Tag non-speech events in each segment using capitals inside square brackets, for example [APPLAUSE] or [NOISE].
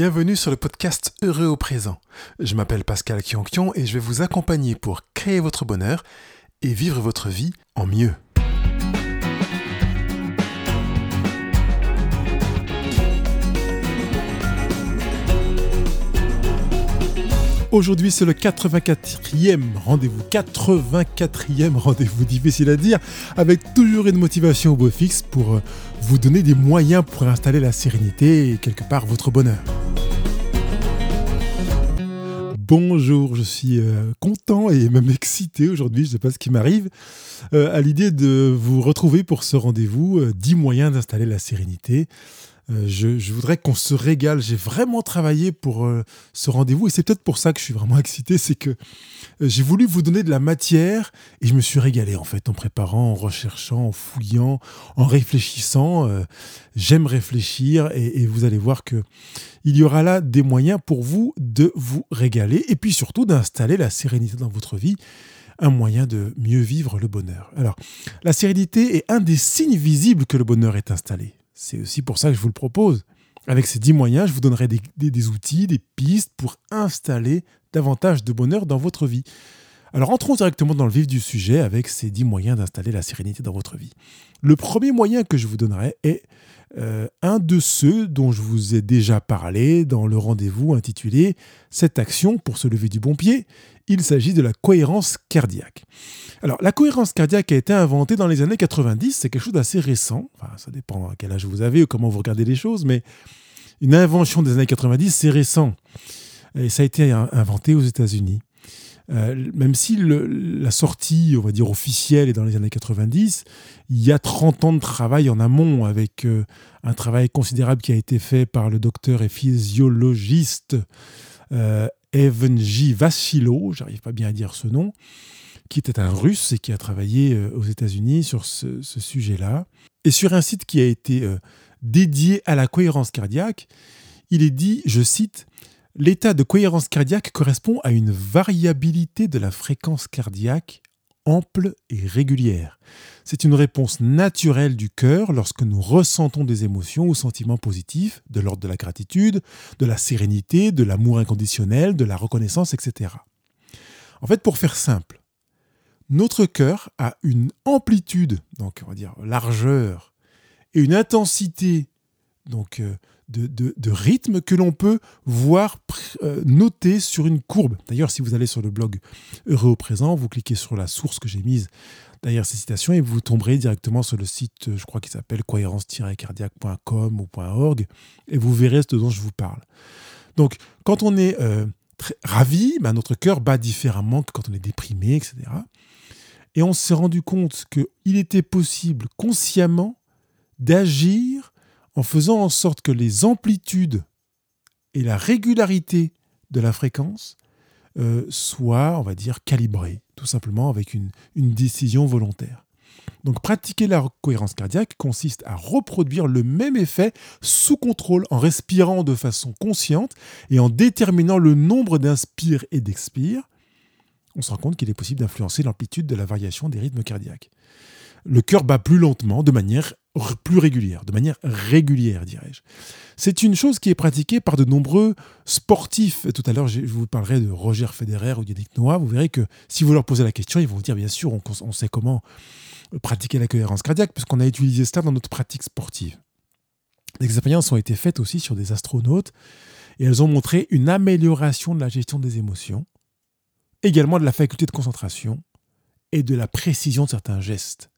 Bienvenue sur le podcast Heureux au présent. Je m'appelle Pascal Kionkion et je vais vous accompagner pour créer votre bonheur et vivre votre vie en mieux. Aujourd'hui, c'est le 84e rendez-vous. 84e rendez-vous, difficile à dire, avec toujours une motivation au beau fixe pour euh, vous donner des moyens pour installer la sérénité et quelque part votre bonheur. Bonjour, je suis euh, content et même [LAUGHS] excité aujourd'hui, je ne sais pas ce qui m'arrive, euh, à l'idée de vous retrouver pour ce rendez-vous 10 moyens d'installer la sérénité. Euh, je, voudrais qu'on se régale. J'ai vraiment travaillé pour euh, ce rendez-vous et c'est peut-être pour ça que je suis vraiment [LAUGHS] excité. C'est que euh, j'ai voulu vous donner de la matière et je me suis régalé en fait en préparant, en recherchant, en fouillant, en réfléchissant. J'aime réfléchir et, vous allez voir que il y aura là des moyens pour vous de vous régaler et puis surtout d'installer la sérénité dans votre vie un moyen de mieux vivre le bonheur. Alors, la sérénité est un des signes visibles que le bonheur est installé. C'est aussi pour ça que je vous le propose. Avec ces 10 moyens, je vous donnerai des, outils, des pistes pour installer davantage de bonheur dans votre vie. Alors entrons directement dans le vif du sujet avec ces 10 moyens d'installer la sérénité dans votre vie. Le premier moyen que je vous donnerai est euh, un de ceux dont je vous ai déjà parlé dans le rendez-vous intitulé Cette action pour se lever du bon pied. Il s'agit de la cohérence cardiaque. Alors, la cohérence cardiaque a été inventée dans les années 90, c'est quelque chose d'assez récent. Enfin, ça dépend à quel âge vous avez ou comment vous regardez les choses, mais une invention des années 90, c'est récent. Et ça a été inventé aux États-Unis. Euh, même si la sortie, on va dire, officielle est dans les années 90, il y a 30 ans de travail en amont avec euh, un travail considérable qui a été fait par le docteur et physiologiste euh, Evan J. Vassilo, j'arrive pas bien à dire ce nom, qui était un russe et qui a travaillé euh, aux États-Unis sur ce, sujet-là. Et sur un site qui a été dédié à la cohérence cardiaque, il est dit, je cite, L'état de cohérence cardiaque correspond à une variabilité de la fréquence cardiaque ample et régulière. C'est une réponse naturelle du cœur lorsque nous ressentons des émotions ou sentiments positifs, de l'ordre de la gratitude, de la sérénité, de l'amour inconditionnel, de la reconnaissance, etc. En fait, pour faire simple, notre cœur a une amplitude, donc on va dire largeur, et une intensité, donc euh, de, rythme que l'on peut voir euh, noter sur une courbe. D'ailleurs, si vous allez sur le blog Heureux au présent, vous cliquez sur la source que j'ai mise derrière ces citations et vous tomberez directement sur le site, je crois qu'il s'appelle cohérence-cardiaque.com ou .org, et vous verrez ce dont je vous parle. Donc, quand on est euh, ravi, ben, notre cœur bat différemment que quand on est déprimé, etc. Et on s'est rendu compte qu'il était possible consciemment d'agir en faisant en sorte que les amplitudes et la régularité de la fréquence euh, soient, on va dire, calibrées, tout simplement avec une, une décision volontaire. Donc pratiquer la cohérence cardiaque consiste à reproduire le même effet sous contrôle en respirant de façon consciente et en déterminant le nombre d'inspires et d'expires on se rend compte qu'il est possible d'influencer l'amplitude de la variation des rythmes cardiaques. Le cœur bat plus lentement, de manière plus régulière, de manière régulière, dirais-je. C'est une chose qui est pratiquée par de nombreux sportifs. Tout à l'heure, je vous parlerai de Roger Federer ou Yannick Noah. Vous verrez que si vous leur posez la question, ils vont vous dire, bien sûr, on, sait comment pratiquer la cohérence cardiaque, puisqu'on a utilisé ça dans notre pratique sportive. Des expériences ont été faites aussi sur des astronautes, et elles ont montré une amélioration de la gestion des émotions, également de la faculté de concentration et de la précision de certains gestes.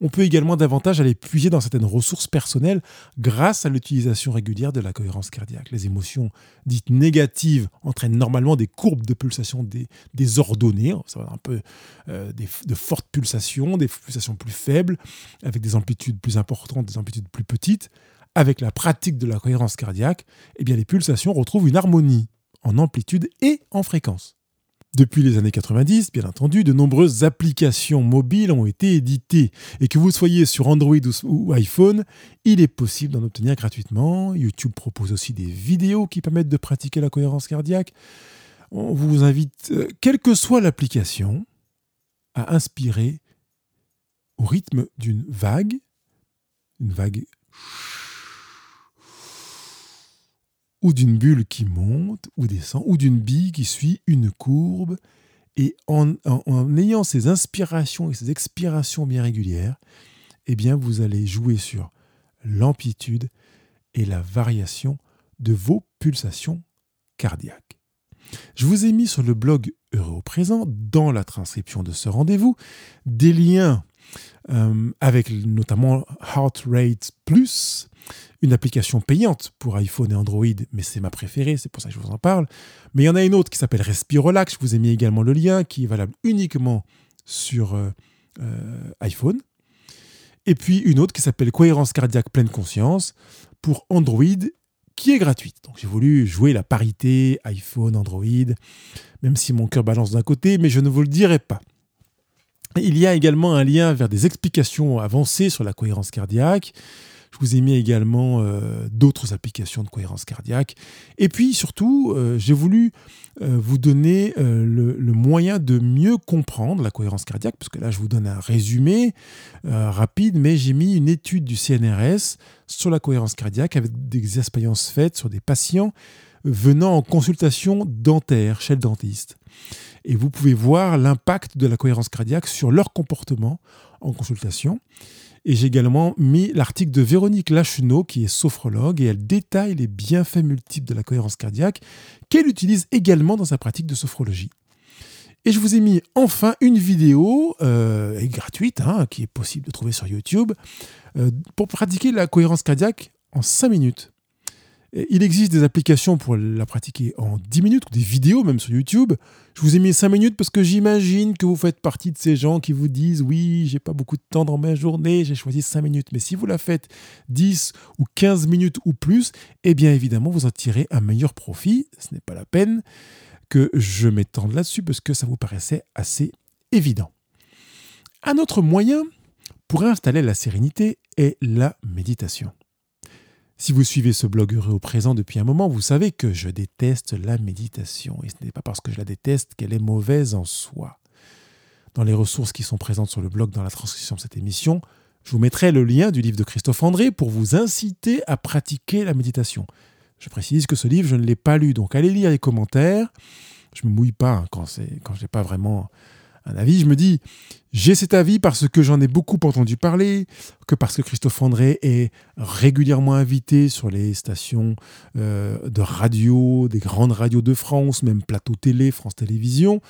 On peut également davantage aller puiser dans certaines ressources personnelles grâce à l'utilisation régulière de la cohérence cardiaque. Les émotions dites négatives entraînent normalement des courbes de pulsation désordonnées, ça va un peu euh, de fortes pulsations, des pulsations plus faibles, avec des amplitudes plus importantes, des amplitudes plus petites. Avec la pratique de la cohérence cardiaque, eh bien les pulsations retrouvent une harmonie en amplitude et en fréquence. Depuis les années 90, bien entendu, de nombreuses applications mobiles ont été éditées et que vous soyez sur Android ou iPhone, il est possible d'en obtenir gratuitement. YouTube propose aussi des vidéos qui permettent de pratiquer la cohérence cardiaque. On vous invite, euh, quelle que soit l'application, à inspirer au rythme d'une vague, une vague ou d'une bulle qui monte ou descend, ou d'une bille qui suit une courbe. Et en, ayant ces inspirations et ces expirations bien régulières, eh bien, vous allez jouer sur l'amplitude et la variation de vos pulsations cardiaques. Je vous ai mis sur le blog Heureux au présent, dans la transcription de ce rendez-vous, des liens euh, avec notamment Heart Rate Plus, une application payante pour iPhone et Android, mais c'est ma préférée, c'est pour ça que je vous en parle. Mais il y en a une autre qui s'appelle Respirolax, je vous ai mis également le lien, qui est valable uniquement sur euh, euh, iPhone. Et puis une autre qui s'appelle Cohérence cardiaque pleine conscience pour Android, qui est gratuite. Donc j'ai voulu jouer la parité iPhone, Android, même si mon cœur balance d'un côté, mais je ne vous le dirai pas. Il y a également un lien vers des explications avancées sur la cohérence cardiaque. Je vous ai mis également euh, d'autres applications de cohérence cardiaque. Et puis surtout, euh, j'ai voulu euh, vous donner le, moyen de mieux comprendre la cohérence cardiaque, parce que là, je vous donne un résumé rapide, mais j'ai mis une étude du CNRS sur la cohérence cardiaque avec des expériences faites sur des patients venant en consultation dentaire chez le dentiste et vous pouvez voir l'impact de la cohérence cardiaque sur leur comportement en consultation. Et j'ai également mis l'article de Véronique Lacheneau, qui est sophrologue, et elle détaille les bienfaits multiples de la cohérence cardiaque qu'elle utilise également dans sa pratique de sophrologie. Et je vous ai mis enfin une vidéo euh, gratuite, hein, qui est possible de trouver sur YouTube, euh, pour pratiquer la cohérence cardiaque en 5 minutes. Il existe des applications pour la pratiquer en 10 minutes, ou des vidéos même sur YouTube. Je vous ai mis 5 minutes parce que j'imagine que vous faites partie de ces gens qui vous disent oui, j'ai pas beaucoup de temps dans ma journée, j'ai choisi 5 minutes. Mais si vous la faites 10 ou 15 minutes ou plus, eh bien évidemment, vous en tirez un meilleur profit. Ce n'est pas la peine que je m'étende là-dessus parce que ça vous paraissait assez évident. Un autre moyen pour installer la sérénité est la méditation. Si vous suivez ce blog heureux au présent depuis un moment, vous savez que je déteste la méditation. Et ce n'est pas parce que je la déteste qu'elle est mauvaise en soi. Dans les ressources qui sont présentes sur le blog dans la transcription de cette émission, je vous mettrai le lien du livre de Christophe André pour vous inciter à pratiquer la méditation. Je précise que ce livre, je ne l'ai pas lu, donc allez lire les commentaires. Je ne me mouille pas hein, quand, quand je n'ai pas vraiment un avis. Je me dis, j'ai cet avis parce que j'en ai beaucoup entendu parler, que parce que Christophe André est régulièrement invité sur les stations euh, de radio, des grandes radios de France, même plateau télé, France Télévisions,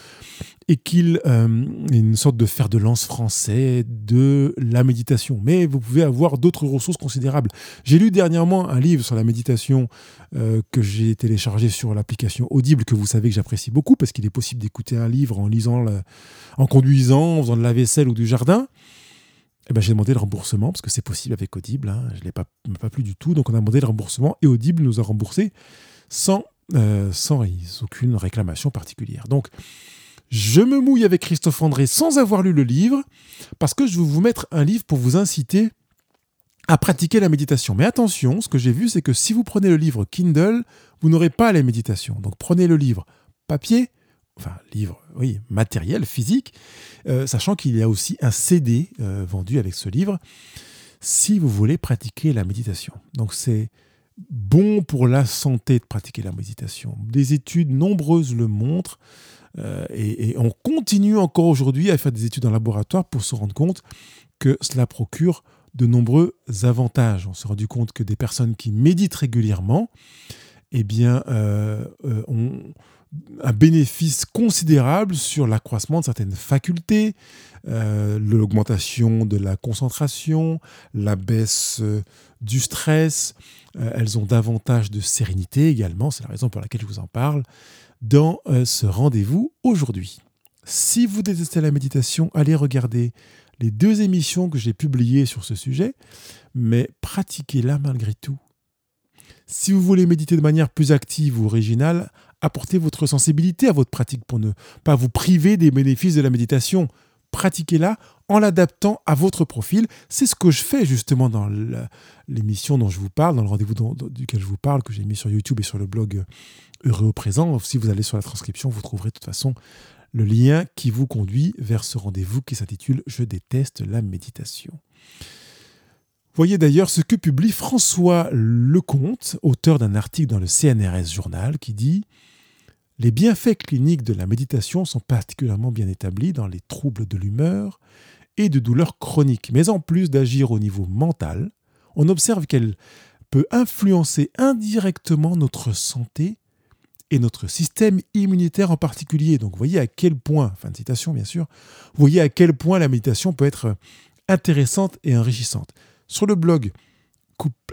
et qu'il euh, est une sorte de fer de lance français de la méditation. Mais vous pouvez avoir d'autres ressources considérables. J'ai lu dernièrement un livre sur la méditation euh, que j'ai téléchargé sur l'application Audible, que vous savez que j'apprécie beaucoup, parce qu'il est possible d'écouter un livre en lisant, en conduisant, en faisant de la vaisselle ou du jardin, eh ben, j'ai demandé le remboursement parce que c'est possible avec Audible. Hein. Je ne l'ai pas, pas plu du tout. Donc on a demandé le remboursement et Audible nous a remboursé sans, euh, sans aucune réclamation particulière. Donc je me mouille avec Christophe André sans avoir lu le livre parce que je vais vous mettre un livre pour vous inciter à pratiquer la méditation. Mais attention, ce que j'ai vu, c'est que si vous prenez le livre Kindle, vous n'aurez pas les méditations. Donc prenez le livre papier enfin livre, oui, matériel, physique, euh, sachant qu'il y a aussi un CD euh, vendu avec ce livre, si vous voulez pratiquer la méditation. Donc c'est bon pour la santé de pratiquer la méditation. Des études nombreuses le montrent, euh, et, on continue encore aujourd'hui à faire des études en laboratoire pour se rendre compte que cela procure de nombreux avantages. On s'est rendu compte que des personnes qui méditent régulièrement, eh bien, ont un bénéfice considérable sur l'accroissement de certaines facultés, euh, l'augmentation de la concentration, la baisse euh, du stress. Euh, elles ont davantage de sérénité également, c'est la raison pour laquelle je vous en parle, dans ce rendez-vous aujourd'hui. Si vous détestez la méditation, allez regarder les deux émissions que j'ai publiées sur ce sujet, mais pratiquez-la malgré tout. Si vous voulez méditer de manière plus active ou originale, apportez votre sensibilité à votre pratique pour ne pas vous priver des bénéfices de la méditation. Pratiquez-la en l'adaptant à votre profil. C'est ce que je fais justement dans l'émission dont je vous parle, dans le rendez-vous duquel je vous parle, que j'ai mis sur YouTube et sur le blog Heureux au présent. Si vous allez sur la transcription, vous trouverez de toute façon le lien qui vous conduit vers ce rendez-vous qui s'intitule Je déteste la méditation. Voyez d'ailleurs ce que publie François Lecomte, auteur d'un article dans le CNRS Journal, qui dit Les bienfaits cliniques de la méditation sont particulièrement bien établis dans les troubles de l'humeur et de douleurs chroniques. Mais en plus d'agir au niveau mental, on observe qu'elle peut influencer indirectement notre santé et notre système immunitaire en particulier. Donc voyez à quel point, fin de citation bien sûr, voyez à quel point la méditation peut être intéressante et enrichissante. Sur le blog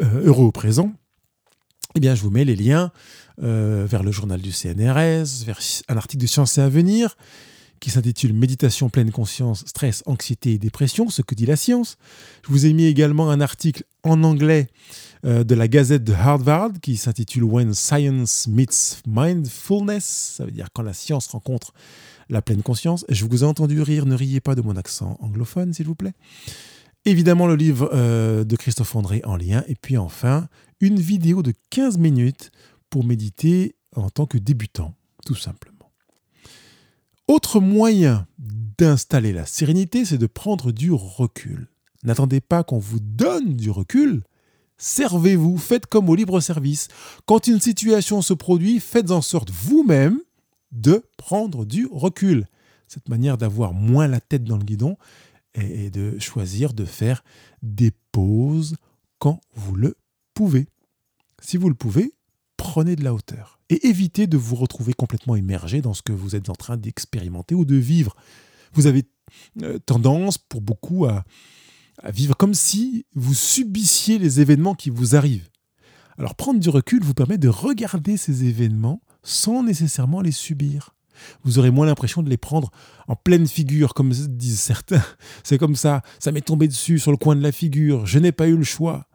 euh, Heureux au présent, eh bien, je vous mets les liens euh, vers le journal du CNRS, vers un article de Science et Avenir qui s'intitule Méditation pleine conscience, stress, anxiété et dépression, ce que dit la science. Je vous ai mis également un article en anglais euh, de la Gazette de Harvard qui s'intitule When Science Meets Mindfulness, ça veut dire quand la science rencontre la pleine conscience. Je vous ai entendu rire, ne riez pas de mon accent anglophone, s'il vous plaît. Évidemment, le livre euh, de Christophe André en lien. Et puis enfin, une vidéo de 15 minutes pour méditer en tant que débutant, tout simplement. Autre moyen d'installer la sérénité, c'est de prendre du recul. N'attendez pas qu'on vous donne du recul. Servez-vous, faites comme au libre service. Quand une situation se produit, faites en sorte vous-même de prendre du recul. Cette manière d'avoir moins la tête dans le guidon et de choisir de faire des pauses quand vous le pouvez. Si vous le pouvez, prenez de la hauteur et évitez de vous retrouver complètement immergé dans ce que vous êtes en train d'expérimenter ou de vivre. Vous avez euh, tendance, pour beaucoup, à, à vivre comme si vous subissiez les événements qui vous arrivent. Alors prendre du recul vous permet de regarder ces événements sans nécessairement les subir. Vous aurez moins l'impression de les prendre en pleine figure, comme disent certains. [LAUGHS] C'est comme ça, ça m'est tombé dessus sur le coin de la figure, je n'ai pas eu le choix.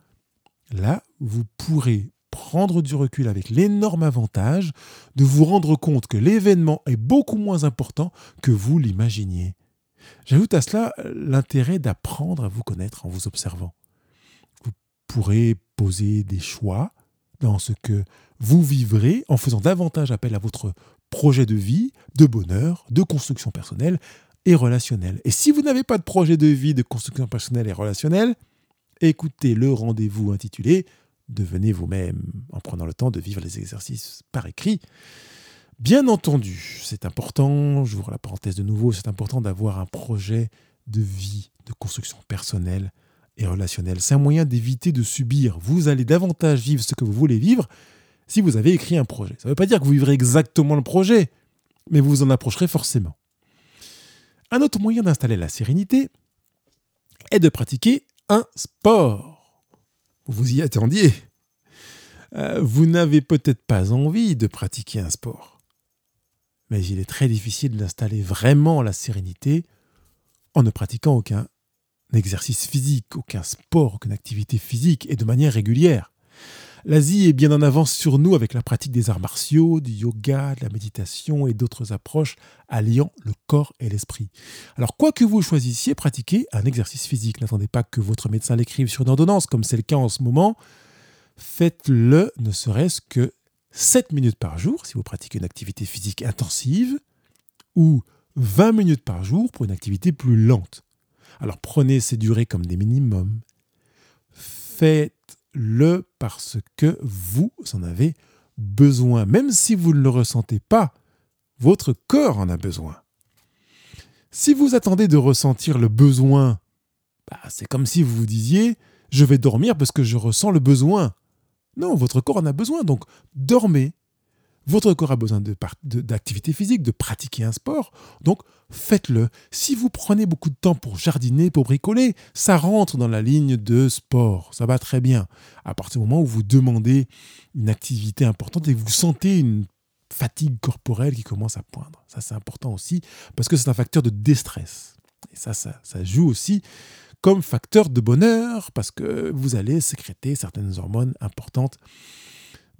Là, vous pourrez prendre du recul avec l'énorme avantage de vous rendre compte que l'événement est beaucoup moins important que vous l'imaginiez. J'ajoute à cela l'intérêt d'apprendre à vous connaître en vous observant. Vous pourrez poser des choix dans ce que vous vivrez en faisant davantage appel à votre projet de vie, de bonheur, de construction personnelle et relationnelle. Et si vous n'avez pas de projet de vie, de construction personnelle et relationnelle, écoutez le rendez-vous intitulé Devenez vous-même en prenant le temps de vivre les exercices par écrit. Bien entendu, c'est important, j'ouvre la parenthèse de nouveau, c'est important d'avoir un projet de vie, de construction personnelle et relationnelle. C'est un moyen d'éviter de subir. Vous allez davantage vivre ce que vous voulez vivre si vous avez écrit un projet. Ça ne veut pas dire que vous vivrez exactement le projet, mais vous vous en approcherez forcément. Un autre moyen d'installer la sérénité est de pratiquer un sport. Vous y attendiez. Euh, vous n'avez peut-être pas envie de pratiquer un sport, mais il est très difficile d'installer vraiment la sérénité en ne pratiquant aucun exercice physique, aucun sport, aucune activité physique et de manière régulière. L'Asie est bien en avance sur nous avec la pratique des arts martiaux, du yoga, de la méditation et d'autres approches alliant le corps et l'esprit. Alors, quoi que vous choisissiez, pratiquez un exercice physique. N'attendez pas que votre médecin l'écrive sur une ordonnance, comme c'est le cas en ce moment. Faites-le ne serait-ce que 7 minutes par jour si vous pratiquez une activité physique intensive ou 20 minutes par jour pour une activité plus lente. Alors prenez ces durées comme des minimums. Faites le parce que vous en avez besoin. Même si vous ne le ressentez pas, votre corps en a besoin. Si vous attendez de ressentir le besoin, bah, c'est comme si vous vous disiez je vais dormir parce que je ressens le besoin. Non, votre corps en a besoin, donc dormez. Votre corps a besoin d'activité physique, de pratiquer un sport. Donc, faites-le. Si vous prenez beaucoup de temps pour jardiner, pour bricoler, ça rentre dans la ligne de sport. Ça va très bien. À partir du moment où vous demandez une activité importante et que vous sentez une fatigue corporelle qui commence à poindre. Ça, c'est important aussi parce que c'est un facteur de déstress. Et ça, ça, ça joue aussi comme facteur de bonheur parce que vous allez sécréter certaines hormones importantes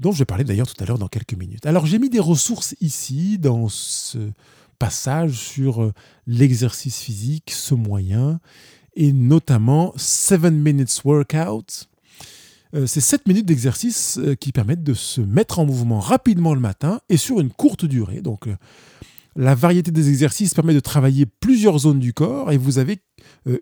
dont je vais parler d'ailleurs tout à l'heure dans quelques minutes. Alors j'ai mis des ressources ici dans ce passage sur euh, l'exercice physique, ce moyen, et notamment 7 Minutes Workout. Euh, c'est 7 minutes d'exercice euh, qui permettent de se mettre en mouvement rapidement le matin et sur une courte durée. Donc la variété des exercices permet de travailler plusieurs zones du corps et vous avez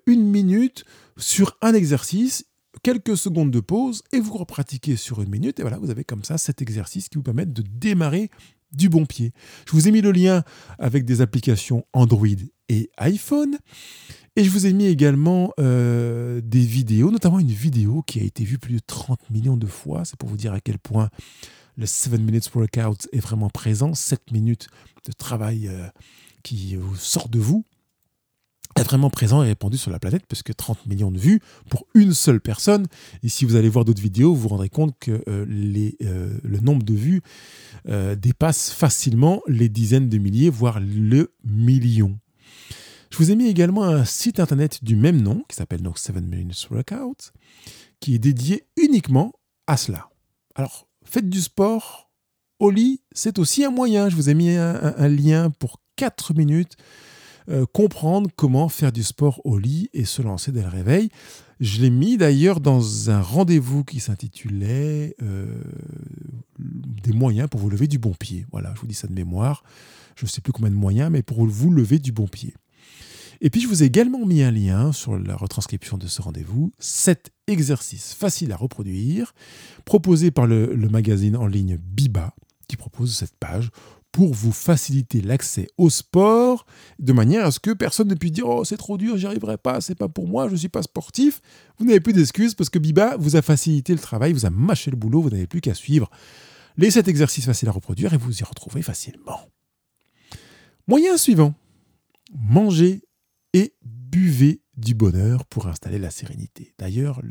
une minute sur un exercice quelques secondes de pause et vous repratiquez sur une minute. Et voilà, vous avez comme ça cet exercice qui vous permet de démarrer du bon pied. Je vous ai mis le lien avec des applications Android et iPhone. Et je vous ai mis également euh, des vidéos, notamment une vidéo qui a été vue plus de 30 millions de fois. C'est pour vous dire à quel point le 7 Minutes Workout est vraiment présent. 7 minutes de travail euh, qui sort de vous est vraiment présent et répandu sur la planète, parce que 30 millions de vues pour une seule personne. Et si vous allez voir d'autres vidéos, vous vous rendrez compte que euh, les, le nombre de vues dépasse facilement les dizaines de milliers, voire le million. Je vous ai mis également un site internet du même nom, qui s'appelle donc 7 Minutes Workout, qui est dédié uniquement à cela. Alors, faites du sport au lit, c'est aussi un moyen. Je vous ai mis un, lien pour 4 minutes. Euh, comprendre comment faire du sport au lit et se lancer dès le réveil. Je l'ai mis d'ailleurs dans un rendez-vous qui s'intitulait euh, Des moyens pour vous lever du bon pied. Voilà, je vous dis ça de mémoire. Je ne sais plus combien de moyens, mais pour vous lever du bon pied. Et puis je vous ai également mis un lien sur la retranscription de ce rendez-vous, 7 exercices faciles à reproduire, proposés par le, magazine en ligne Biba, qui propose cette page pour vous faciliter l'accès au sport de manière à ce que personne ne puisse dire oh c'est trop dur j'y arriverai pas c'est pas pour moi je ne suis pas sportif vous n'avez plus d'excuses parce que Biba vous a facilité le travail vous a mâché le boulot vous n'avez plus qu'à suivre les 7 exercices faciles à reproduire et vous y retrouvez facilement moyen suivant manger et buvez du bonheur pour installer la sérénité. D'ailleurs,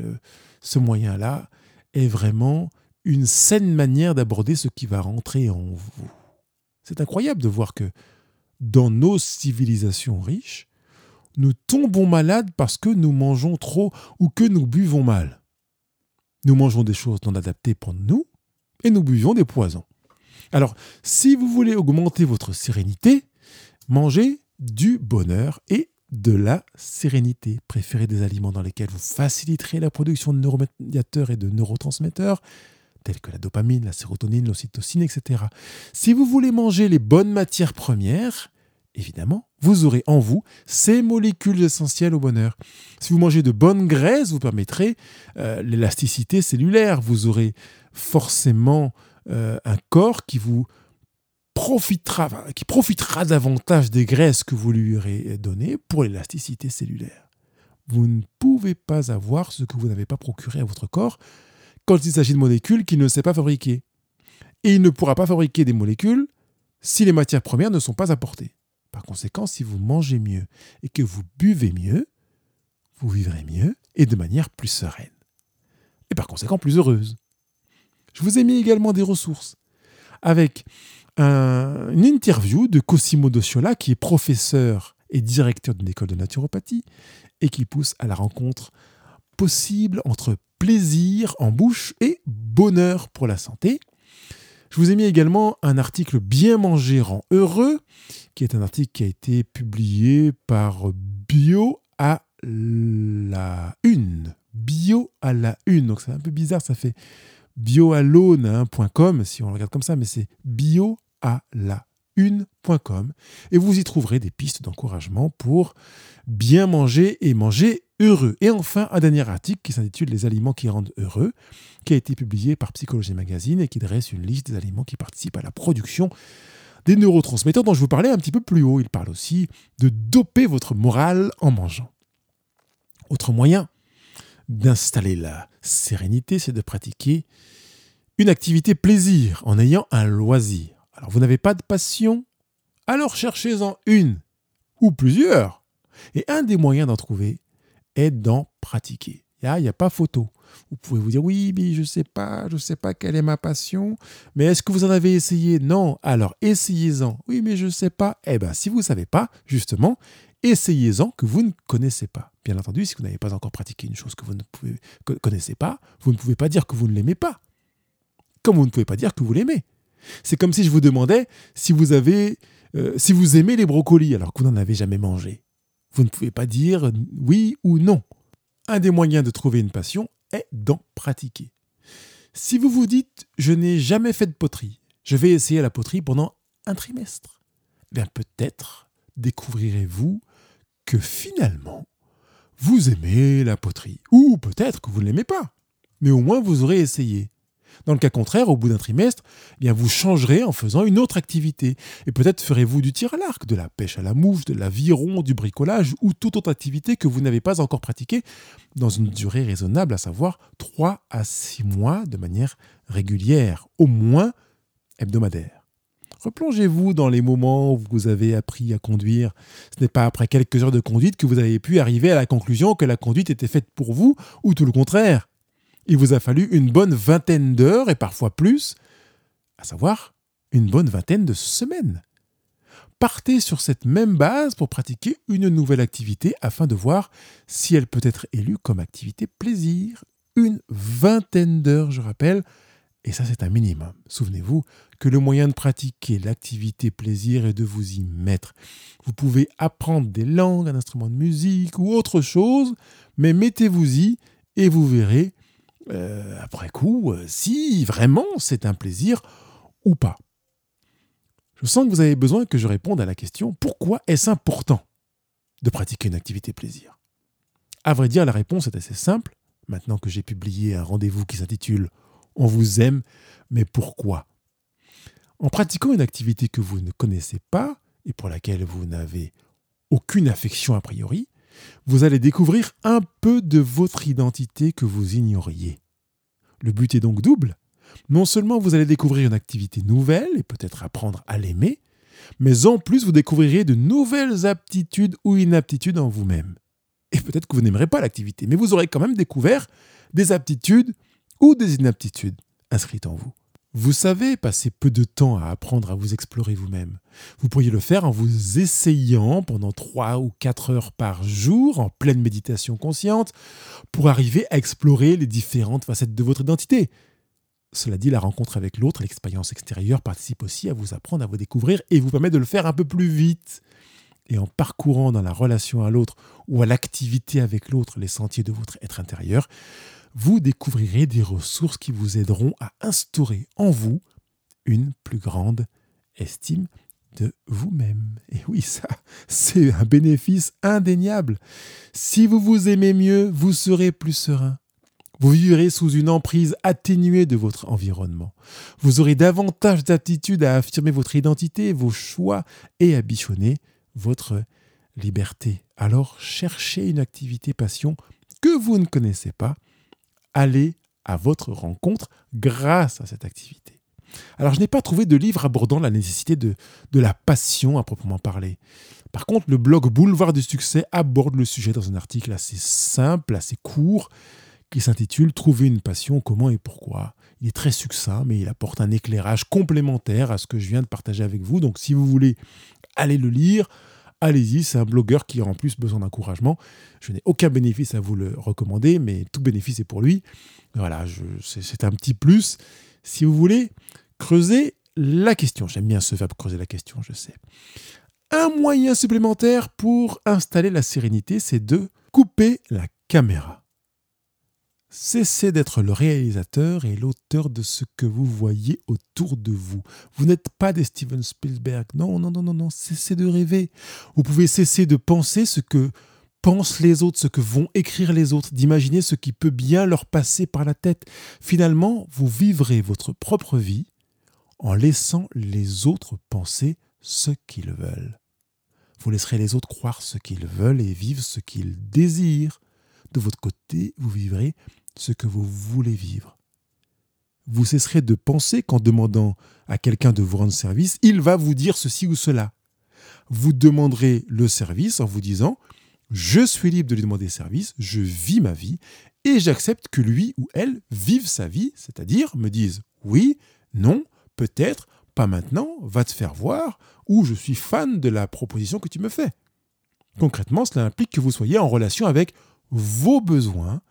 ce moyen-là est vraiment une saine manière d'aborder ce qui va rentrer en vous. C'est incroyable de voir que dans nos civilisations riches, nous tombons malades parce que nous mangeons trop ou que nous buvons mal. Nous mangeons des choses non adaptées pour nous et nous buvons des poisons. Alors, si vous voulez augmenter votre sérénité, mangez du bonheur et de la sérénité. Préférez des aliments dans lesquels vous faciliterez la production de neuromédiateurs et de neurotransmetteurs, tels que la dopamine, la sérotonine, l'ocytocine, etc. Si vous voulez manger les bonnes matières premières, évidemment, vous aurez en vous ces molécules essentielles au bonheur. Si vous mangez de bonnes graisses, vous permettrez euh, l'élasticité cellulaire. Vous aurez forcément euh, un corps qui vous profitera, qui profitera davantage des graisses que vous lui aurez données pour l'élasticité cellulaire. Vous ne pouvez pas avoir ce que vous n'avez pas procuré à votre corps quand il s'agit de molécules qu'il ne sait pas fabriquer. Et il ne pourra pas fabriquer des molécules si les matières premières ne sont pas apportées. Par conséquent, si vous mangez mieux et que vous buvez mieux, vous vivrez mieux et de manière plus sereine. Et par conséquent plus heureuse. Je vous ai mis également des ressources avec une interview de Cosimo Dociola, qui est professeur et directeur d'une école de naturopathie, et qui pousse à la rencontre possible entre plaisir en bouche et bonheur pour la santé. Je vous ai mis également un article Bien manger rend heureux, qui est un article qui a été publié par Bio à la une. Bio à la une. Donc c'est un peu bizarre, ça fait bioalone.com si on le regarde comme ça, mais c'est bio à la une.com et vous y trouverez des pistes d'encouragement pour bien manger et manger heureux. Et enfin, un dernier article qui s'intitule Les aliments qui rendent heureux, qui a été publié par Psychologie Magazine et qui dresse une liste des aliments qui participent à la production des neurotransmetteurs dont je vous parlais un petit peu plus haut. Il parle aussi de doper votre morale en mangeant. Autre moyen d'installer la sérénité, c'est de pratiquer une activité plaisir en ayant un loisir. Alors vous n'avez pas de passion? Alors cherchez-en une ou plusieurs. Et un des moyens d'en trouver est d'en pratiquer. Il n'y a, pas photo. Vous pouvez vous dire oui, mais je ne sais pas, je ne sais pas quelle est ma passion. Mais est-ce que vous en avez essayé? Non. Alors essayez-en. Oui, mais je ne sais pas. Eh bien, si vous ne savez pas, justement, essayez-en que vous ne connaissez pas. Bien entendu, si vous n'avez pas encore pratiqué une chose que vous ne connaissez pas, vous ne pouvez pas dire que vous ne l'aimez pas. Comme vous ne pouvez pas dire que vous l'aimez. C'est comme si je vous demandais si vous avez, euh, si vous aimez les brocolis alors que vous n'en avez jamais mangé. Vous ne pouvez pas dire oui ou non. Un des moyens de trouver une passion est d'en pratiquer. Si vous vous dites je n'ai jamais fait de poterie, je vais essayer la poterie pendant un trimestre, bien peut-être découvrirez-vous que finalement vous aimez la poterie. Ou peut-être que vous ne l'aimez pas. Mais au moins vous aurez essayé. Dans le cas contraire, au bout d'un trimestre, eh vous changerez en faisant une autre activité. Et peut-être ferez-vous du tir à l'arc, de la pêche à la mouche, de l'aviron, du bricolage ou toute autre activité que vous n'avez pas encore pratiquée dans une durée raisonnable, à savoir 3 à 6 mois de manière régulière, au moins hebdomadaire. Replongez-vous dans les moments où vous avez appris à conduire. Ce n'est pas après quelques heures de conduite que vous avez pu arriver à la conclusion que la conduite était faite pour vous, ou tout le contraire. Il vous a fallu une bonne vingtaine d'heures, et parfois plus, à savoir une bonne vingtaine de semaines. Partez sur cette même base pour pratiquer une nouvelle activité afin de voir si elle peut être élue comme activité plaisir. Une vingtaine d'heures, je rappelle, et ça c'est un minimum. Souvenez-vous que le moyen de pratiquer l'activité plaisir est de vous y mettre. Vous pouvez apprendre des langues, un instrument de musique ou autre chose, mais mettez-vous-y et vous verrez euh, après coup, euh, si vraiment c'est un plaisir ou pas. Je sens que vous avez besoin que je réponde à la question pourquoi est-ce important de pratiquer une activité plaisir? À vrai dire, la réponse est assez simple. Maintenant que j'ai publié un rendez-vous qui s'intitule On vous aime, mais pourquoi? En pratiquant une activité que vous ne connaissez pas et pour laquelle vous n'avez aucune affection a priori, vous allez découvrir un peu de votre identité que vous ignoriez. Le but est donc double. Non seulement vous allez découvrir une activité nouvelle et peut-être apprendre à l'aimer, mais en plus vous découvrirez de nouvelles aptitudes ou inaptitudes en vous-même. Et peut-être que vous n'aimerez pas l'activité, mais vous aurez quand même découvert des aptitudes ou des inaptitudes inscrites en vous. Vous savez passer peu de temps à apprendre à vous explorer vous-même. Vous pourriez le faire en vous essayant pendant 3 ou 4 heures par jour en pleine méditation consciente pour arriver à explorer les différentes facettes de votre identité. Cela dit, la rencontre avec l'autre, l'expérience extérieure participe aussi à vous apprendre à vous découvrir et vous permet de le faire un peu plus vite. Et en parcourant dans la relation à l'autre ou à l'activité avec l'autre les sentiers de votre être intérieur, vous découvrirez des ressources qui vous aideront à instaurer en vous une plus grande estime de vous-même. Et oui, ça, [LAUGHS] c'est un bénéfice indéniable. Si vous vous aimez mieux, vous serez plus serein. Vous vivrez sous une emprise atténuée de votre environnement. Vous aurez davantage d'aptitude à affirmer votre identité, vos choix et à bichonner votre liberté. Alors cherchez une activité passion que vous ne connaissez pas aller à votre rencontre grâce à cette activité. Alors je n'ai pas trouvé de livre abordant la nécessité de, de la passion à proprement parler. Par contre, le blog Boulevard du Succès aborde le sujet dans un article assez simple, assez court, qui s'intitule Trouver une passion, comment et pourquoi. Il est très succinct, mais il apporte un éclairage complémentaire à ce que je viens de partager avec vous. Donc si vous voulez aller le lire, allez-y, c'est un blogueur qui a en plus besoin d'encouragement. Je n'ai aucun bénéfice à vous le recommander, mais tout bénéfice est pour lui. Voilà, c'est un petit plus. Si vous voulez creuser la question, j'aime bien ce verbe creuser la question, je sais. Un moyen supplémentaire pour installer la sérénité, c'est de couper la caméra. Cessez d'être le réalisateur et l'auteur de ce que vous voyez autour de vous. Vous n'êtes pas des Steven Spielberg. Non, non, non, non, non. Cessez de rêver. Vous pouvez cesser de penser ce que pensent les autres, ce que vont écrire les autres, d'imaginer ce qui peut bien leur passer par la tête. Finalement, vous vivrez votre propre vie en laissant les autres penser ce qu'ils veulent. Vous laisserez les autres croire ce qu'ils veulent et vivre ce qu'ils désirent. De votre côté, vous vivrez ce que vous voulez vivre. Vous cesserez de penser qu'en demandant à quelqu'un de vous rendre service, il va vous dire ceci ou cela. Vous demanderez le service en vous disant Je suis libre de lui demander service, je vis ma vie et j'accepte que lui ou elle vive sa vie, c'est-à-dire me dise oui, non, peut-être, pas maintenant, va te faire voir, ou je suis fan de la proposition que tu me fais. Concrètement, cela implique que vous soyez en relation avec vos besoins,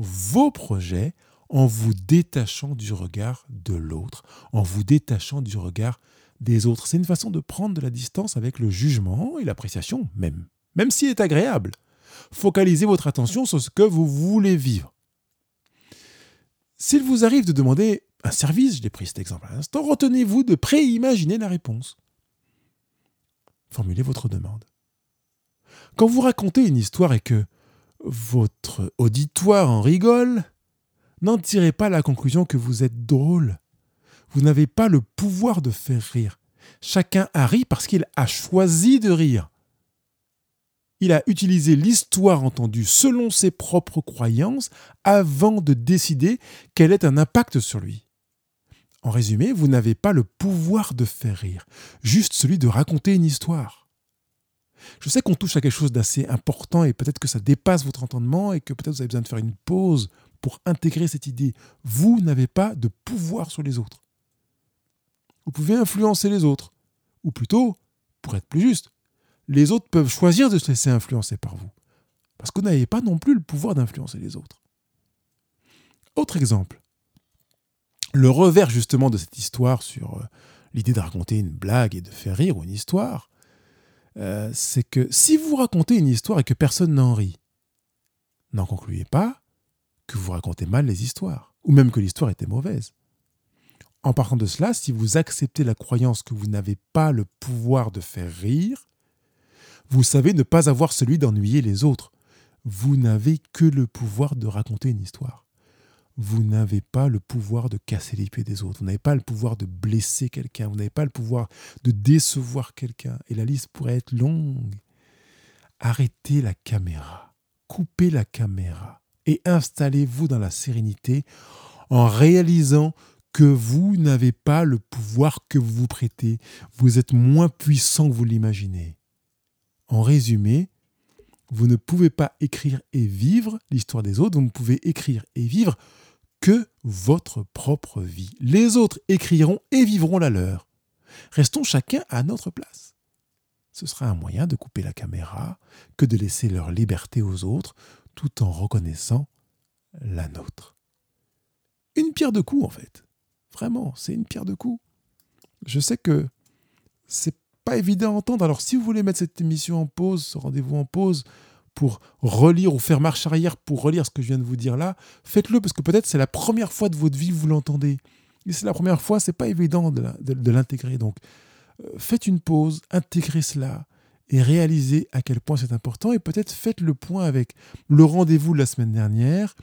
vos projets en vous détachant du regard de l'autre, en vous détachant du regard des autres. C'est une façon de prendre de la distance avec le jugement et l'appréciation même, même s'il est agréable. Focalisez votre attention sur ce que vous voulez vivre. S'il vous arrive de demander un service, je l'ai pris cet exemple à l'instant, retenez-vous de préimaginer la réponse. Formulez votre demande. Quand vous racontez une histoire et que votre auditoire en rigole, n'en tirez pas la conclusion que vous êtes drôle. Vous n'avez pas le pouvoir de faire rire. Chacun a ri parce qu'il a choisi de rire. Il a utilisé l'histoire entendue selon ses propres croyances avant de décider quel est un impact sur lui. En résumé, vous n'avez pas le pouvoir de faire rire, juste celui de raconter une histoire. Je sais qu'on touche à quelque chose d'assez important et peut-être que ça dépasse votre entendement et que peut-être vous avez besoin de faire une pause pour intégrer cette idée. Vous n'avez pas de pouvoir sur les autres. Vous pouvez influencer les autres. Ou plutôt, pour être plus juste, les autres peuvent choisir de se laisser influencer par vous. Parce que vous n'avez pas non plus le pouvoir d'influencer les autres. Autre exemple. Le revers justement de cette histoire sur euh, l'idée de raconter une blague et de faire rire ou une histoire, euh, c'est que si vous racontez une histoire et que personne n'en rit, n'en concluez pas que vous racontez mal les histoires, ou même que l'histoire était mauvaise. En partant de cela, si vous acceptez la croyance que vous n'avez pas le pouvoir de faire rire, vous savez ne pas avoir celui d'ennuyer les autres. Vous n'avez que le pouvoir de raconter une histoire. Vous n'avez pas le pouvoir de casser les pieds des autres. Vous n'avez pas le pouvoir de blesser quelqu'un. Vous n'avez pas le pouvoir de décevoir quelqu'un. Et la liste pourrait être longue. Arrêtez la caméra. Coupez la caméra. Et installez-vous dans la sérénité en réalisant que vous n'avez pas le pouvoir que vous vous prêtez. Vous êtes moins puissant que vous l'imaginez. En résumé, vous ne pouvez pas écrire et vivre l'histoire des autres, vous ne pouvez écrire et vivre que votre propre vie. Les autres écriront et vivront la leur. Restons chacun à notre place. Ce sera un moyen de couper la caméra que de laisser leur liberté aux autres tout en reconnaissant la nôtre. Une pierre de coups en fait. Vraiment, c'est une pierre de coups. Je sais que c'est pas évident à entendre. Alors si vous voulez mettre cette émission en pause, ce rendez-vous en pause, pour relire ou faire marche arrière pour relire ce que je viens de vous dire là, faites-le parce que peut-être c'est la première fois de votre vie que vous l'entendez. Et c'est la première fois, c'est pas évident de, l'intégrer. Donc euh, faites une pause, intégrez cela et réalisez à quel point c'est important et peut-être faites le point avec le rendez-vous de la semaine dernière.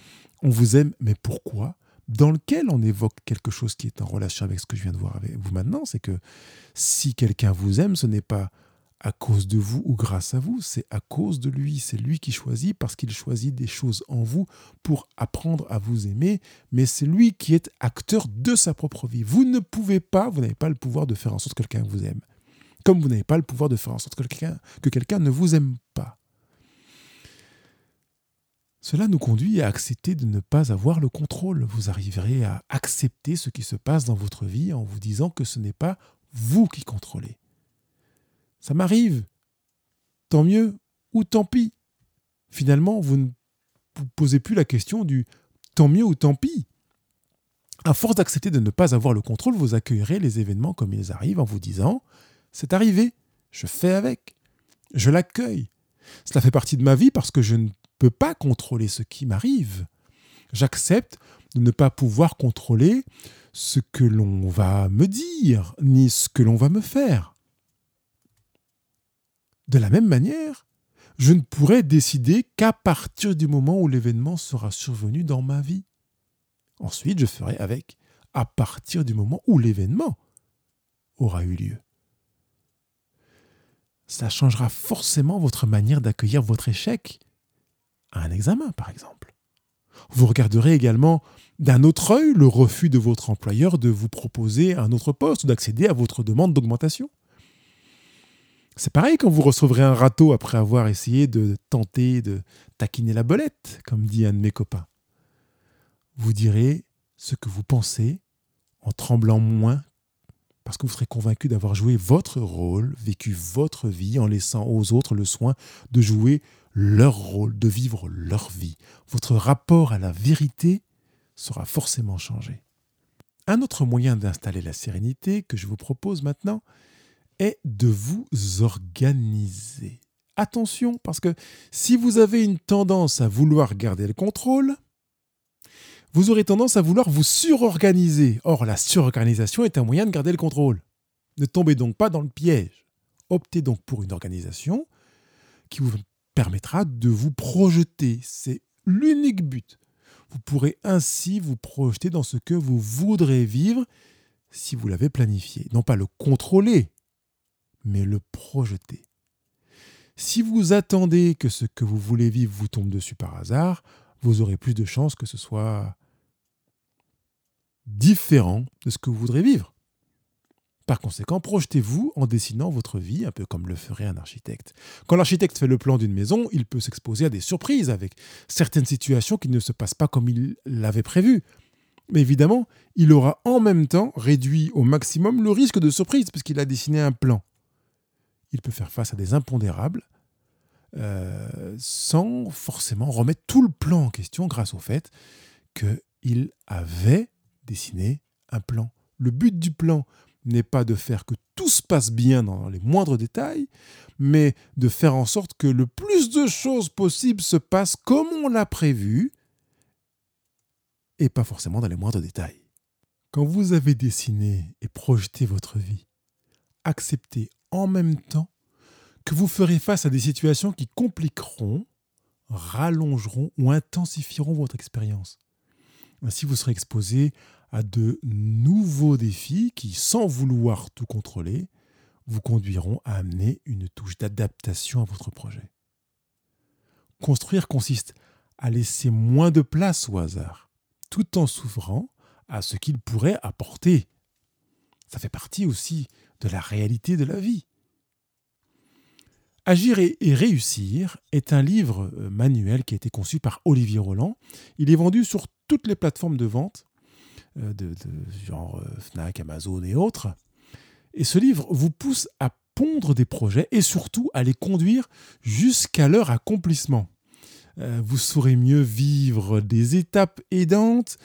On vous aime, mais pourquoi? Dans lequel on évoque quelque chose qui est en relation avec ce que je viens de voir avec vous maintenant, c'est que si quelqu'un vous aime, ce n'est pas à cause de vous ou grâce à vous, c'est à cause de lui. C'est lui qui choisit parce qu'il choisit des choses en vous pour apprendre à vous aimer, mais c'est lui qui est acteur de sa propre vie. Vous ne pouvez pas, vous n'avez pas le pouvoir de faire en sorte que quelqu'un vous aime. Comme vous n'avez pas le pouvoir de faire en sorte que quelqu'un que quelqu'un ne vous aime pas. Cela nous conduit à accepter de ne pas avoir le contrôle. Vous arriverez à accepter ce qui se passe dans votre vie en vous disant que ce n'est pas vous qui contrôlez. Ça m'arrive. Tant mieux ou tant pis. Finalement, vous ne vous posez plus la question du tant mieux ou tant pis. À force d'accepter de ne pas avoir le contrôle, vous accueillerez les événements comme ils arrivent en vous disant c'est arrivé, je fais avec, je l'accueille. Cela fait partie de ma vie parce que je ne peux pas contrôler ce qui m'arrive. J'accepte de ne pas pouvoir contrôler ce que l'on va me dire, ni ce que l'on va me faire. De la même manière, je ne pourrai décider qu'à partir du moment où l'événement sera survenu dans ma vie. Ensuite, je ferai avec à partir du moment où l'événement aura eu lieu. Ça changera forcément votre manière d'accueillir votre échec à un examen, par exemple. Vous regarderez également d'un autre œil le refus de votre employeur de vous proposer un autre poste ou d'accéder à votre demande d'augmentation. C'est pareil quand vous recevrez un râteau après avoir essayé de tenter de taquiner la bolette, comme dit un de mes copains. Vous direz ce que vous pensez en tremblant moins parce que vous serez convaincu d'avoir joué votre rôle, vécu votre vie en laissant aux autres le soin de jouer leur rôle, de vivre leur vie. Votre rapport à la vérité sera forcément changé. Un autre moyen d'installer la sérénité que je vous propose maintenant est de vous organiser. Attention, parce que si vous avez une tendance à vouloir garder le contrôle, vous aurez tendance à vouloir vous surorganiser. Or, la surorganisation est un moyen de garder le contrôle. Ne tombez donc pas dans le piège. Optez donc pour une organisation qui vous permettra de vous projeter. C'est l'unique but. Vous pourrez ainsi vous projeter dans ce que vous voudrez vivre si vous l'avez planifié. Non pas le contrôler, mais le projeter. Si vous attendez que ce que vous voulez vivre vous tombe dessus par hasard, vous aurez plus de chances que ce soit différent de ce que vous voudrez vivre. Par conséquent, projetez-vous en dessinant votre vie, un peu comme le ferait un architecte. Quand l'architecte fait le plan d'une maison, il peut s'exposer à des surprises avec certaines situations qui ne se passent pas comme il l'avait prévu. Mais évidemment, il aura en même temps réduit au maximum le risque de surprise puisqu'il a dessiné un plan. Il peut faire face à des impondérables euh, sans forcément remettre tout le plan en question grâce au fait qu'il avait dessiné un plan. Le but du plan n'est pas de faire que tout se passe bien dans les moindres détails, mais de faire en sorte que le plus de choses possibles se passent comme on l'a prévu, et pas forcément dans les moindres détails. Quand vous avez dessiné et projeté votre vie, acceptez en même temps que vous ferez face à des situations qui compliqueront, rallongeront ou intensifieront votre expérience. Ainsi, vous serez exposé à de nouveaux défis qui, sans vouloir tout contrôler, vous conduiront à amener une touche d'adaptation à votre projet. Construire consiste à laisser moins de place au hasard, tout en s'ouvrant à ce qu'il pourrait apporter. Ça fait partie aussi de la réalité de la vie. Agir et, réussir est un livre euh, manuel qui a été conçu par Olivier Roland. Il est vendu sur toutes les plateformes de vente euh, de, genre euh, Fnac, Amazon et autres. Et ce livre vous pousse à pondre des projets et surtout à les conduire jusqu'à leur accomplissement. Euh, vous saurez mieux vivre des étapes aidantes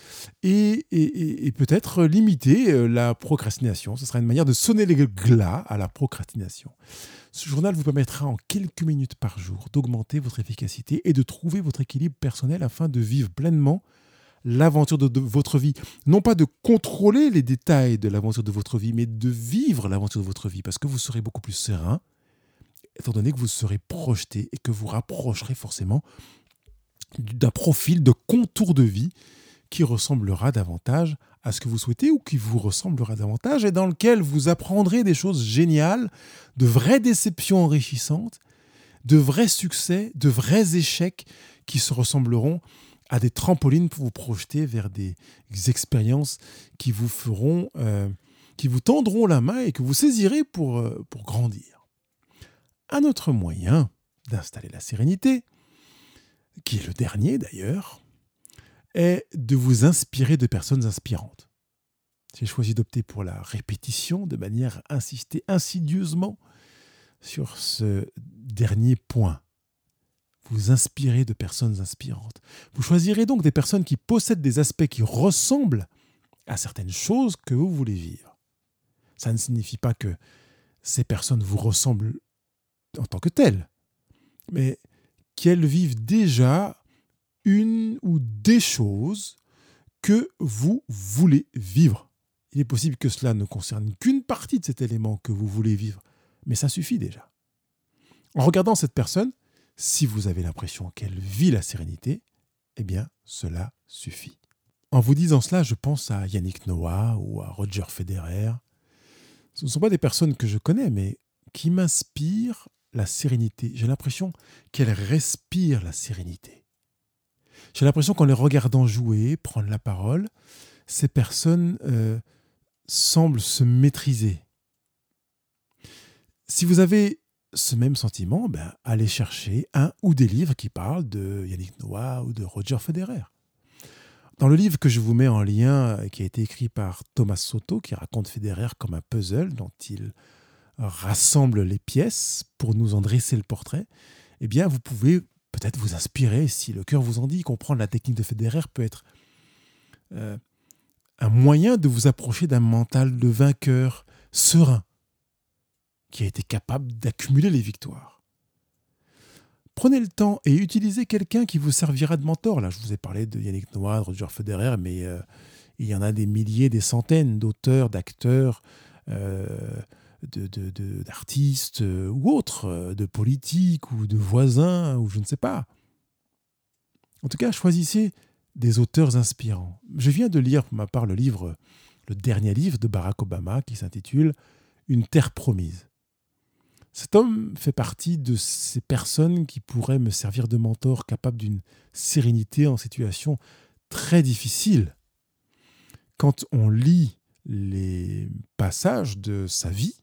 et, et peut-être limiter la procrastination. Ce sera une manière de sonner les glas à la procrastination. Ce journal vous permettra en quelques minutes par jour d'augmenter votre efficacité et de trouver votre équilibre personnel afin de vivre pleinement l'aventure de, votre vie. Non pas de contrôler les détails de l'aventure de votre vie, mais de vivre l'aventure de votre vie, parce que vous serez beaucoup plus serein, étant donné que vous serez projeté et que vous rapprocherez forcément d'un profil de contour de vie qui ressemblera davantage à ce que vous souhaitez ou qui vous ressemblera davantage et dans lequel vous apprendrez des choses géniales, de vraies déceptions enrichissantes, de vrais succès, de vrais échecs qui se ressembleront à des trampolines pour vous projeter vers des expériences qui vous feront, euh, qui vous tendront la main et que vous saisirez pour, euh, pour grandir. Un autre moyen d'installer la sérénité, qui est le dernier d'ailleurs, est de vous inspirer de personnes inspirantes. J'ai choisi d'opter pour la répétition de manière à insister insidieusement sur ce dernier point vous inspirez de personnes inspirantes. Vous choisirez donc des personnes qui possèdent des aspects qui ressemblent à certaines choses que vous voulez vivre. Ça ne signifie pas que ces personnes vous ressemblent en tant que telles, mais qu'elles vivent déjà une ou des choses que vous voulez vivre. Il est possible que cela ne concerne qu'une partie de cet élément que vous voulez vivre, mais ça suffit déjà. En regardant cette personne, si vous avez l'impression qu'elle vit la sérénité, eh bien, cela suffit. En vous disant cela, je pense à Yannick Noah ou à Roger Federer. Ce ne sont pas des personnes que je connais, mais qui m'inspirent la sérénité. J'ai l'impression qu'elles respirent la sérénité. J'ai l'impression qu'en les regardant jouer, prendre la parole, ces personnes euh, semblent se maîtriser. Si vous avez ce même sentiment, ben, allez chercher un ou des livres qui parlent de Yannick Noah ou de Roger Federer. Dans le livre que je vous mets en lien, euh, qui a été écrit par Thomas Soto, qui raconte Federer comme un puzzle dont il rassemble les pièces pour nous en dresser le portrait, eh bien, vous pouvez peut-être vous inspirer, si le cœur vous en dit, comprendre la technique de Federer peut être euh, un moyen de vous approcher d'un mental de vainqueur serein, qui a été capable d'accumuler les victoires. Prenez le temps et utilisez quelqu'un qui vous servira de mentor. Là, je vous ai parlé de Yannick Noah, de Roger Federer, mais euh, il y en a des milliers, des centaines d'auteurs, d'acteurs, euh, d'artistes de, ou autres, de politiques ou de voisins ou je ne sais pas. En tout cas, choisissez des auteurs inspirants. Je viens de lire pour ma part le livre, le dernier livre de Barack Obama qui s'intitule Une terre promise. Cet homme fait partie de ces personnes qui pourraient me servir de mentor, capable d'une sérénité en situation très difficile. Quand on lit les passages de sa vie,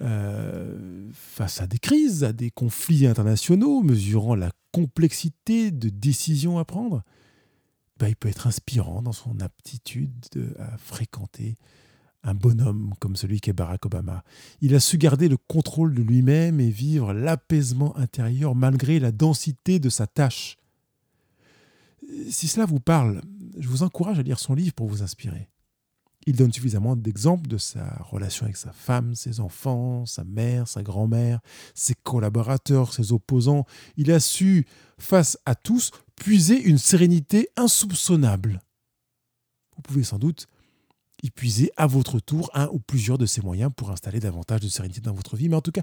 euh, face à des crises, à des conflits internationaux, mesurant la complexité de décisions à prendre, bah, il peut être inspirant dans son aptitude à fréquenter un bonhomme comme celui qu'est Barack Obama. Il a su garder le contrôle de lui-même et vivre l'apaisement intérieur malgré la densité de sa tâche. Si cela vous parle, je vous encourage à lire son livre pour vous inspirer. Il donne suffisamment d'exemples de sa relation avec sa femme, ses enfants, sa mère, sa grand-mère, ses collaborateurs, ses opposants. Il a su, face à tous, puiser une sérénité insoupçonnable. Vous pouvez sans doute y puiser à votre tour un ou plusieurs de ces moyens pour installer davantage de sérénité dans votre vie. Mais en tout cas,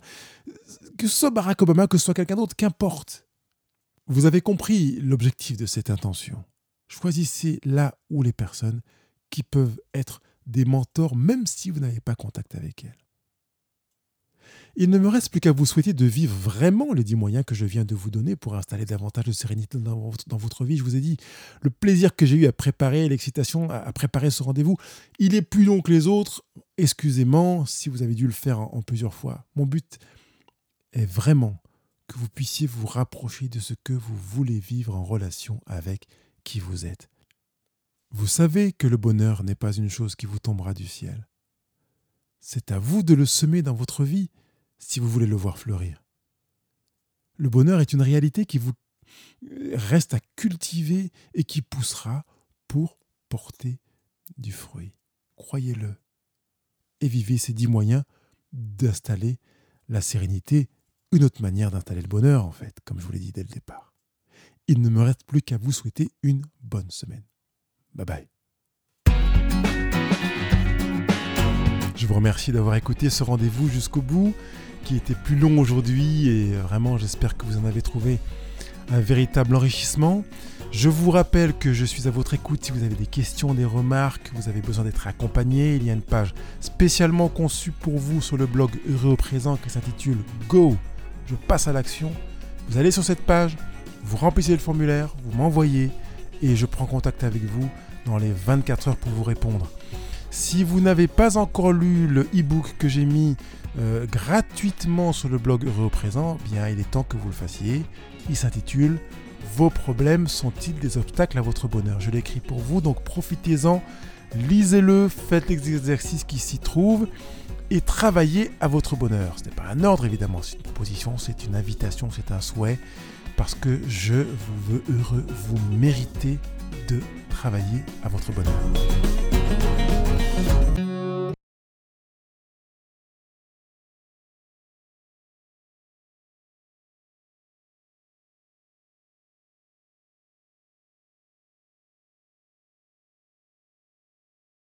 que ce soit Barack Obama, que ce soit quelqu'un d'autre, qu'importe. Vous avez compris l'objectif de cette intention. Choisissez là où les personnes qui peuvent être des mentors même si vous n'avez pas contact avec elles. Il ne me reste plus qu'à vous souhaiter de vivre vraiment les dix moyens que je viens de vous donner pour installer davantage de sérénité dans votre, vie. Je vous ai dit, le plaisir que j'ai eu à préparer, l'excitation à, préparer ce rendez-vous, il est plus long que les autres. Excusez-moi si vous avez dû le faire en plusieurs fois. Mon but est vraiment que vous puissiez vous rapprocher de ce que vous voulez vivre en relation avec qui vous êtes. Vous savez que le bonheur n'est pas une chose qui vous tombera du ciel. C'est à vous de le semer dans votre vie si vous voulez le voir fleurir. Le bonheur est une réalité qui vous reste à cultiver et qui poussera pour porter du fruit. Croyez-le. Et vivez ces dix moyens d'installer la sérénité, une autre manière d'installer le bonheur, en fait, comme je vous l'ai dit dès le départ. Il ne me reste plus qu'à vous souhaiter une bonne semaine. Bye bye. Je vous remercie d'avoir écouté ce rendez-vous jusqu'au bout, qui était plus long aujourd'hui et vraiment j'espère que vous en avez trouvé un véritable enrichissement. Je vous rappelle que je suis à votre écoute si vous avez des questions, des remarques, vous avez besoin d'être accompagné. Il y a une page spécialement conçue pour vous sur le blog Heureux présent qui s'intitule Go, je passe à l'action. Vous allez sur cette page, vous remplissez le formulaire, vous m'envoyez et je prends contact avec vous dans les 24 heures pour vous répondre. Si vous n'avez pas encore lu le e-book que j'ai mis euh, gratuitement sur le blog Heureux présent, bien il est temps que vous le fassiez. Il s'intitule Vos problèmes sont-ils des obstacles à votre bonheur? Je l'ai écrit pour vous, donc profitez-en, lisez-le, faites les exercices qui s'y trouvent et travaillez à votre bonheur. Ce n'est pas un ordre évidemment, c'est une proposition, c'est une invitation, c'est un souhait parce que je vous veux heureux, vous méritez de travailler à votre bonheur.